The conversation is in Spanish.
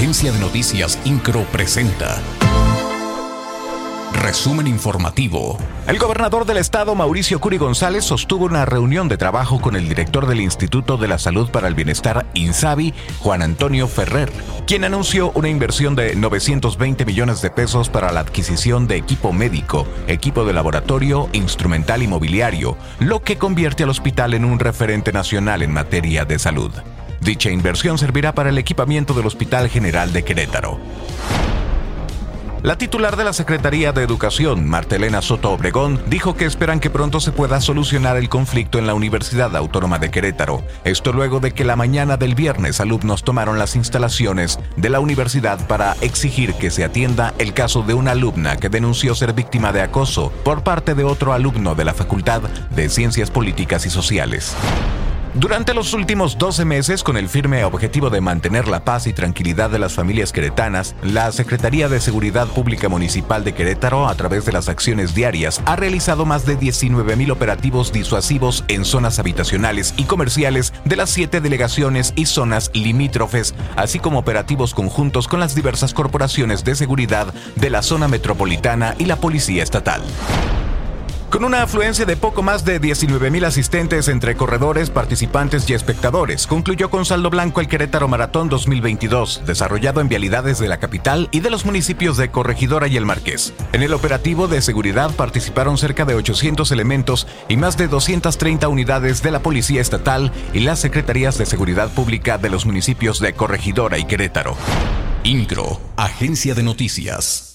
Agencia de Noticias Incro presenta. Resumen informativo. El gobernador del estado, Mauricio Curi González, sostuvo una reunión de trabajo con el director del Instituto de la Salud para el Bienestar, INSABI, Juan Antonio Ferrer, quien anunció una inversión de 920 millones de pesos para la adquisición de equipo médico, equipo de laboratorio, instrumental y mobiliario, lo que convierte al hospital en un referente nacional en materia de salud. Dicha inversión servirá para el equipamiento del Hospital General de Querétaro. La titular de la Secretaría de Educación, Martelena Soto Obregón, dijo que esperan que pronto se pueda solucionar el conflicto en la Universidad Autónoma de Querétaro. Esto luego de que la mañana del viernes alumnos tomaron las instalaciones de la universidad para exigir que se atienda el caso de una alumna que denunció ser víctima de acoso por parte de otro alumno de la Facultad de Ciencias Políticas y Sociales. Durante los últimos 12 meses, con el firme objetivo de mantener la paz y tranquilidad de las familias queretanas, la Secretaría de Seguridad Pública Municipal de Querétaro, a través de las acciones diarias, ha realizado más de 19.000 operativos disuasivos en zonas habitacionales y comerciales de las siete delegaciones y zonas limítrofes, así como operativos conjuntos con las diversas corporaciones de seguridad de la zona metropolitana y la Policía Estatal. Con una afluencia de poco más de 19.000 asistentes entre corredores, participantes y espectadores, concluyó con saldo blanco el Querétaro Maratón 2022, desarrollado en vialidades de la capital y de los municipios de Corregidora y El Marqués. En el operativo de seguridad participaron cerca de 800 elementos y más de 230 unidades de la Policía Estatal y las Secretarías de Seguridad Pública de los municipios de Corregidora y Querétaro. INCRO, Agencia de Noticias.